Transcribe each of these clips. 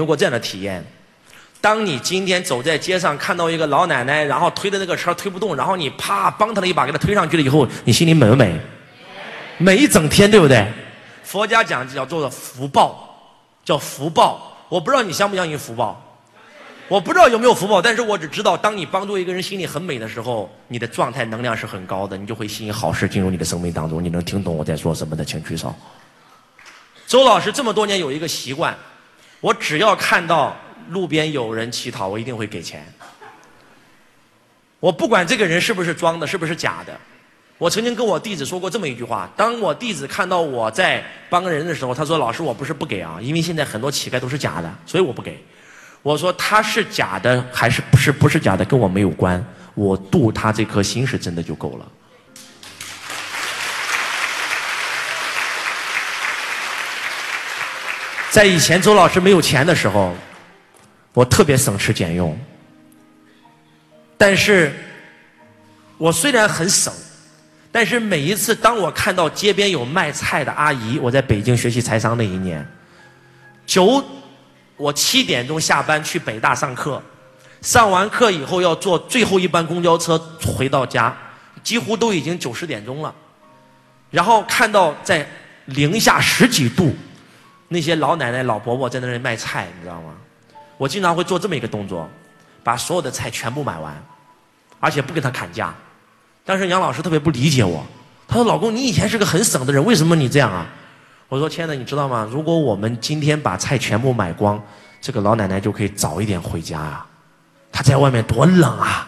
有过这样的体验：当你今天走在街上，看到一个老奶奶，然后推的那个车推不动，然后你啪帮她了一把，给她推上去了以后，你心里美不美？美一整天，对不对？佛家讲叫做福报，叫福报。我不知道你相不相信福报。我不知道有没有福报，但是我只知道，当你帮助一个人心里很美的时候，你的状态能量是很高的，你就会吸引好事进入你的生命当中。你能听懂我在说什么的，请举手。周老师这么多年有一个习惯，我只要看到路边有人乞讨，我一定会给钱。我不管这个人是不是装的，是不是假的。我曾经跟我弟子说过这么一句话：当我弟子看到我在帮人的时候，他说：“老师，我不是不给啊，因为现在很多乞丐都是假的，所以我不给。”我说他是假的还是不是不是假的跟我没有关，我度他这颗心是真的就够了。在以前周老师没有钱的时候，我特别省吃俭用，但是我虽然很省，但是每一次当我看到街边有卖菜的阿姨，我在北京学习财商那一年，九。我七点钟下班去北大上课，上完课以后要坐最后一班公交车回到家，几乎都已经九十点钟了。然后看到在零下十几度，那些老奶奶老伯伯在那里卖菜，你知道吗？我经常会做这么一个动作，把所有的菜全部买完，而且不跟他砍价。但是杨老师特别不理解我，他说：“老公，你以前是个很省的人，为什么你这样啊？”我说：“亲爱的，你知道吗？如果我们今天把菜全部买光，这个老奶奶就可以早一点回家啊。她在外面多冷啊！”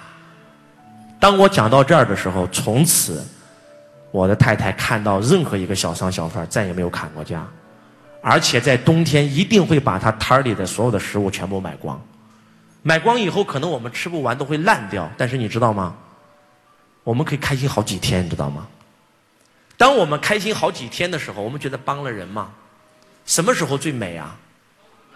当我讲到这儿的时候，从此我的太太看到任何一个小商小贩再也没有砍过价，而且在冬天一定会把他摊儿里的所有的食物全部买光。买光以后，可能我们吃不完都会烂掉，但是你知道吗？我们可以开心好几天，你知道吗？当我们开心好几天的时候，我们觉得帮了人嘛？什么时候最美啊？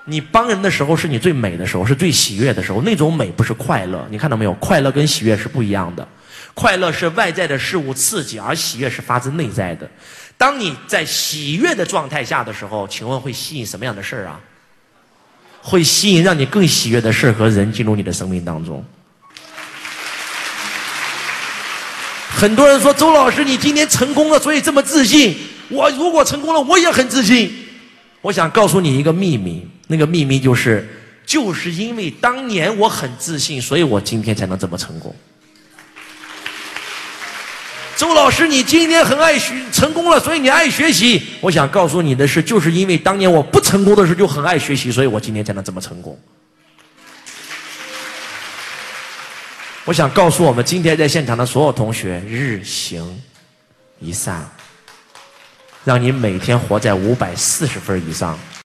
你帮人的时候是你最美的时候，是最喜悦的时候。那种美不是快乐，你看到没有？快乐跟喜悦是不一样的。快乐是外在的事物刺激，而喜悦是发自内在的。当你在喜悦的状态下的时候，请问会吸引什么样的事儿啊？会吸引让你更喜悦的事儿和人进入你的生命当中。很多人说周老师，你今天成功了，所以这么自信。我如果成功了，我也很自信。我想告诉你一个秘密，那个秘密就是，就是因为当年我很自信，所以我今天才能这么成功。周老师，你今天很爱学，成功了，所以你爱学习。我想告诉你的是，就是因为当年我不成功的时候就很爱学习，所以我今天才能这么成功。我想告诉我们今天在现场的所有同学，日行一善，让你每天活在五百四十分以上。